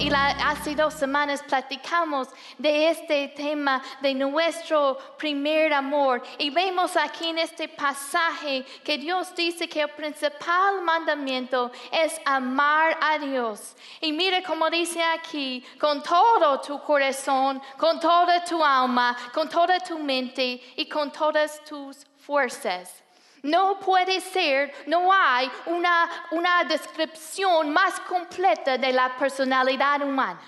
y la- hace dos semanas platicamos de este tema de nuestro primer amor. Y vemos aquí en este pasaje que Dios dice que el principal mandamiento es amar a Dios. Y mire como dice aquí, con todo tu corazón, con toda tu alma, con toda tu mente y con todas tus fuerzas. No puede ser, no hay una, una descripción más completa de la personalidad humana.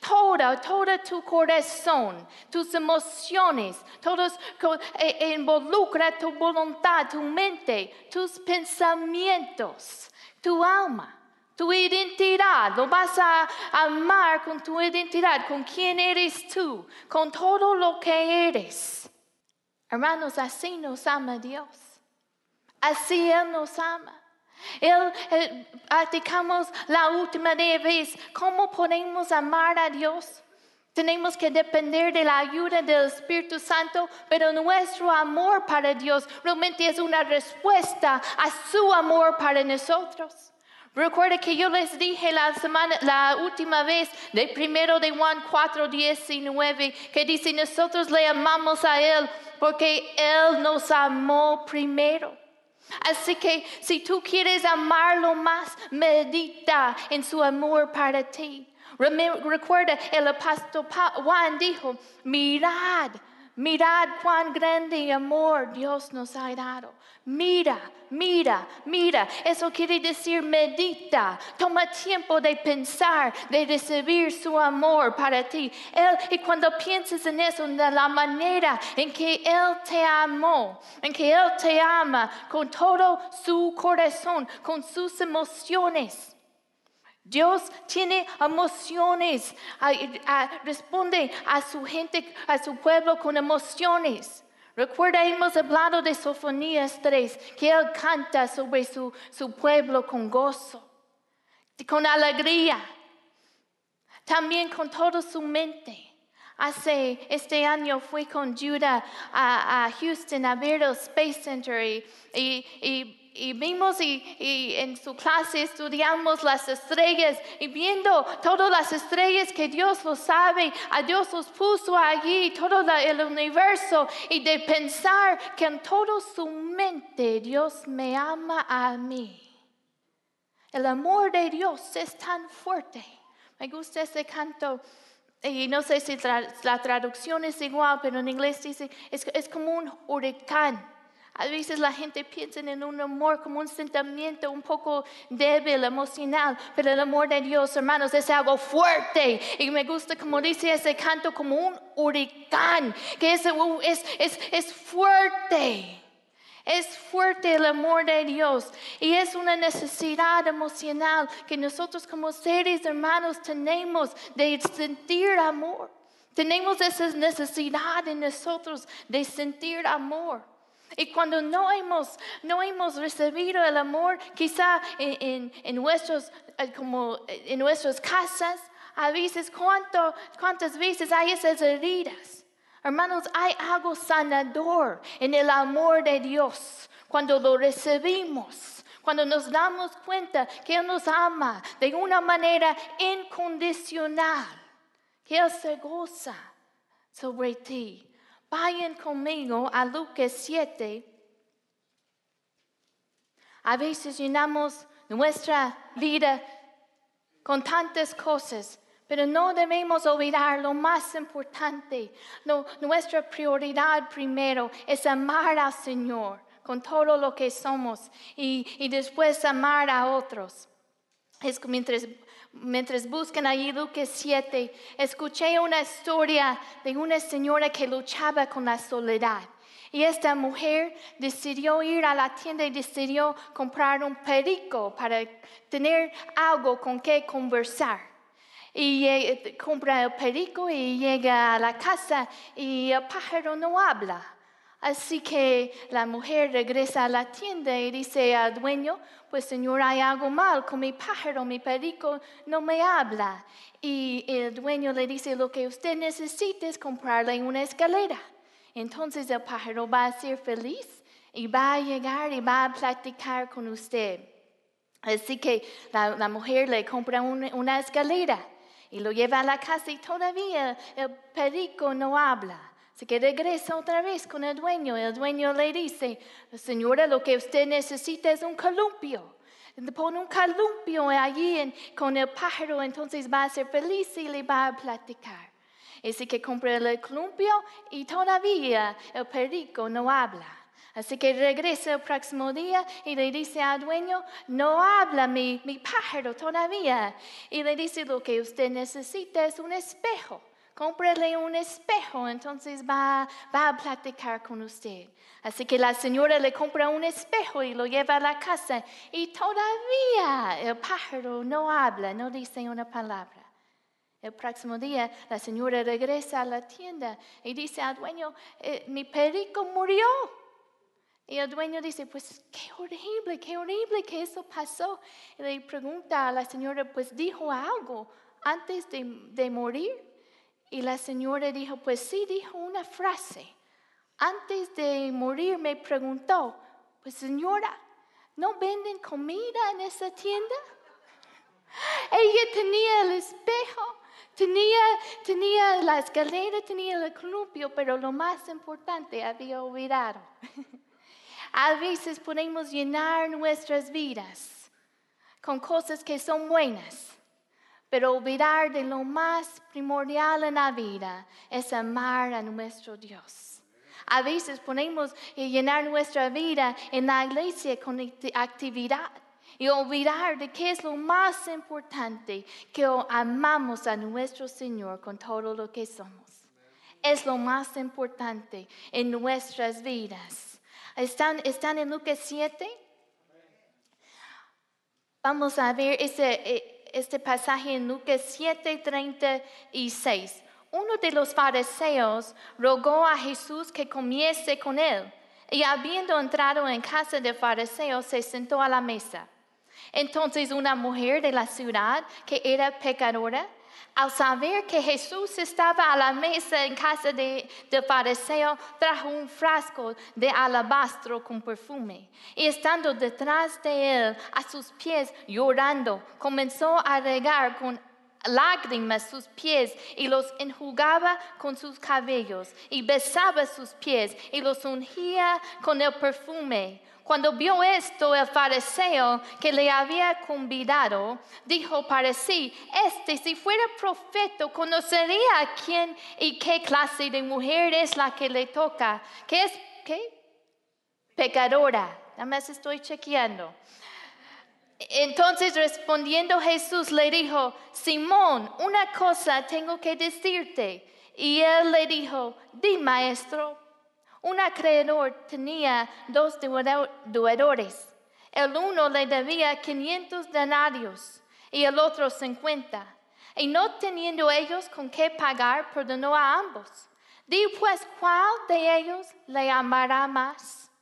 Toda, toda tu corazón, tus emociones, todos co- eh, involucra tu voluntad, tu mente, tus pensamientos, tu alma. Tu identidad, lo vas a amar con tu identidad, con quién eres tú, con todo lo que eres. Hermanos, así nos ama Dios. Así Él nos ama. Él, eh, practicamos la última vez. ¿Cómo podemos amar a Dios? Tenemos que depender de la ayuda del Espíritu Santo, pero nuestro amor para Dios realmente es una respuesta a su amor para nosotros. Recuerda que yo les dije la semana, la última vez, de primero de Juan 4, 19, que dice, nosotros le amamos a Él porque Él nos amó primero. Así que si tú quieres amarlo más, medita en su amor para ti. Recuerda, el apóstol Juan dijo, mirad, mirad cuán grande amor Dios nos ha dado. Mira, mira, mira. Eso quiere decir medita. Toma tiempo de pensar, de recibir su amor para ti. Él, y cuando pienses en eso, de la manera en que Él te amó, en que Él te ama con todo su corazón, con sus emociones. Dios tiene emociones, responde a su gente, a su pueblo con emociones. Recuerda, hemos hablado de Sofonías 3, que Él canta sobre su, su pueblo con gozo, con alegría, también con toda su mente. Hace este año fui con Judah a, Houston a ver el Space Center y- y vimos y, y en su clase estudiamos las estrellas y viendo todas las estrellas que Dios lo sabe, a Dios los puso allí, todo la- el universo y de pensar que en toda su mente Dios me ama a mí. El amor de Dios es tan fuerte. Me gusta ese canto. Y no sé si tra- la traducción es igual, pero en inglés dice, es, es como un huracán. A veces la gente piensa en un amor como un sentimiento un poco débil, emocional, pero el amor de Dios, hermanos, es algo fuerte. Y me gusta como dice ese canto, como un huracán, que es, es, es, es fuerte. Es fuerte el amor de Dios y es una necesidad emocional que nosotros como seres hermanos tenemos de sentir amor. Tenemos esa necesidad en nosotros de sentir amor. Y cuando no hemos, no hemos recibido el amor, quizá en, en- en nuestros, eh, como en nuestras casas, a veces, ¿cuánto, ¿cuántas veces hay esas heridas? Hermanos, hay algo sanador en el amor de Dios cuando lo recibimos, cuando nos damos cuenta que Él nos ama de una manera incondicional, que Él se goza sobre ti. Vayan conmigo a Lucas 7. A veces llenamos nuestra vida con tantas cosas, pero no debemos olvidar lo más importante. Nuestra prioridad primero es amar al Señor con todo lo que somos y, y después amar a otros. Es mientras, mientras buscan ahí Lucas 7, escuché una historia de una señora que luchaba con la soledad. Y esta mujer decidió ir a la tienda y decidió comprar un perico para tener algo con que conversar. Y eh, compra el perico y llega a la casa y el pájaro no habla. Así que la mujer regresa a la tienda y dice al dueño, pues señor, hay algo mal con mi pájaro, mi perico no me habla. Y el dueño le dice, lo que usted necesita es comprarle una escalera. Entonces el pájaro va a ser feliz y va a llegar y va a platicar con usted. Así que la, mujer le compra un- una escalera. Y lo lleva a la casa y todavía el perico no habla. Así que regresa otra vez con el dueño. El dueño le dice, señora, lo que usted necesita es un columpio. Pone un columpio allí con el pájaro, entonces va a ser feliz y le va a platicar. Así que compra el columpio y todavía el perico no habla. Así que regresa el próximo día y le dice al dueño, no habla mi, mi pájaro todavía. Y le dice, lo que usted necesita es un espejo cómprele un espejo, entonces va, a platicar con usted. Así que la señora le compra un espejo y lo lleva a la casa y todavía el pájaro no habla, no dice una palabra. El próximo día la señora regresa a la tienda y dice al dueño, eh, mi perico murió. Y el dueño dice, pues qué horrible, qué horrible que eso pasó. Y le pregunta a la señora, pues dijo algo antes de morir. Y la señora dijo, pues sí, dijo una frase. Antes de morir me preguntó, pues señora, ¿no venden comida en esa tienda? Ella tenía el espejo, tenía, tenía la escalera, tenía el columpio, pero lo más importante había olvidado. A veces podemos llenar nuestras vidas con cosas que son buenas pero olvidar de lo más primordial en la vida es amar a nuestro Dios. A veces ponemos y llenar nuestra vida en la iglesia con actividad y olvidar de qué es lo más importante, que amamos a nuestro Señor con todo lo que somos. Es lo más importante en nuestras vidas. ¿Están, están en Lucas 7? Vamos a ver ese... Este pasaje en Lucas 7:36. Uno de los fariseos rogó a Jesús que comiese con él, y habiendo entrado en casa del fariseo, se sentó a la mesa. Entonces una mujer de la ciudad, que era pecadora, al saber que Jesús estaba a la mesa en casa de, del fariseo, trajo un frasco de alabastro con perfume. Y estando detrás de él, a sus pies, llorando, comenzó a regar con lágrimas sus pies y los enjugaba con sus cabellos y besaba sus pies y los ungía con el perfume. Cuando vio esto el fariseo que le había convidado, dijo para sí, este si fuera profeta conocería a quién y qué clase de mujer es la que le toca, que es, ¿qué? Pecadora. Nada más estoy chequeando. Entonces respondiendo Jesús le dijo, Simón, una cosa tengo que decirte. Y él le dijo, di maestro. Un acreedor tenía dos deudores. El uno le debía 500 denarios y el otro 50. Y no teniendo ellos con qué pagar, perdonó a ambos. Di pues, ¿cuál de ellos le amará más?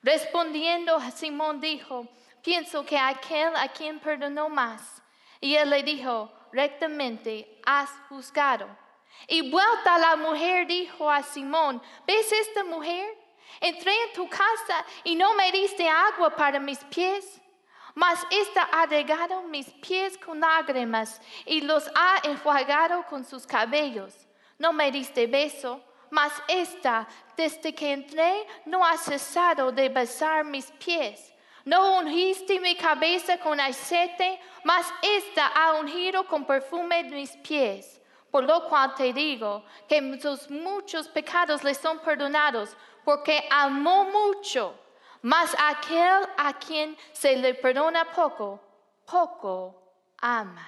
Respondiendo, Simón dijo, pienso que aquel a quien perdonó más. Y él le dijo, rectamente has juzgado. Y vuelta la mujer dijo a Simón, ¿ves esta mujer? Entré en tu casa y no me diste agua para mis pies, mas esta ha regado mis pies con lágrimas y los ha enjuagado con sus cabellos. No me diste beso, mas esta, desde que entré, no ha cesado de besar mis pies. No ungiste mi cabeza con aceite, mas esta ha ungido con perfume mis pies. Por lo cual te digo que sus muchos pecados le son perdonados, porque amó mucho. Mas aquel a quien se le perdona poco, poco ama.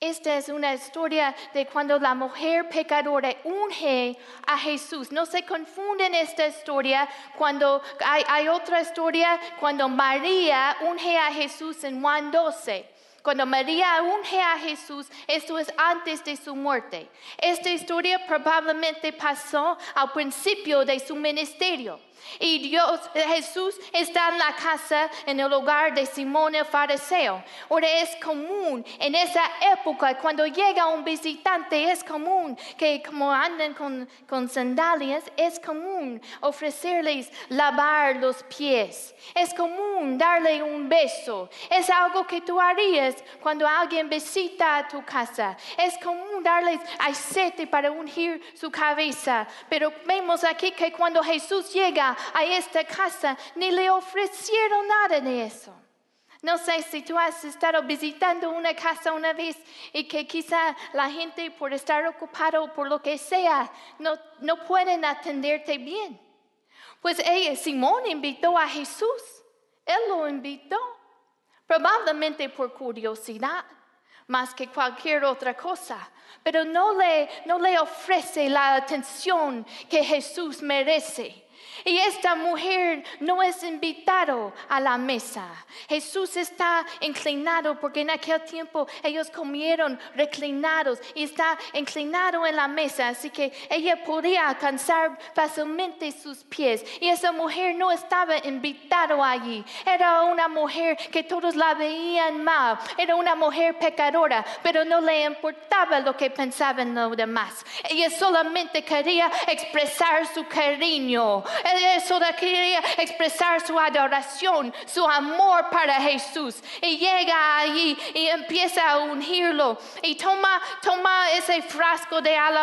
Esta es una historia de cuando la mujer pecadora unge a Jesús. No se confunden esta historia cuando hay, hay, otra historia cuando María unge a Jesús en Juan 12. Cuando María unge a Jesús, esto es antes de su muerte. Esta historia probablemente pasó al principio de su ministerio. Y Dios, Jesús está en la casa, en el hogar de Simón el fariseo. Ahora es común en esa época, cuando llega un visitante, es común que como andan con, con sandalias, es común ofrecerles lavar los pies. Es común darle un beso. Es algo que tú harías cuando alguien visita a tu casa. Es común darles aceite para ungir su cabeza. Pero vemos aquí que cuando Jesús llega a esta casa, ni le ofrecieron nada de eso. No sé si tú has estado visitando una casa una vez y que quizá la gente por estar ocupado o por lo que sea no, no pueden atenderte bien. Pues Simón invitó a Jesús. Él lo invitó, probablemente por curiosidad, más que cualquier otra cosa. Pero no le, no le ofrece la atención que Jesús merece. Y esta mujer no es invitado a la mesa. Jesús está inclinado porque en aquel tiempo ellos comieron reclinados y está inclinado en la mesa, así que ella podía alcanzar fácilmente sus pies. Y esa mujer no estaba invitado allí. Era una mujer que todos la veían mal. Era una mujer pecadora, pero no le importaba lo que pensaban los demás. Ella solamente quería expresar su cariño eso de quería expresar su adoración, su amor para Jesús. Y llega allí y empieza a ungirlo. Y toma, toma ese frasco de alabanza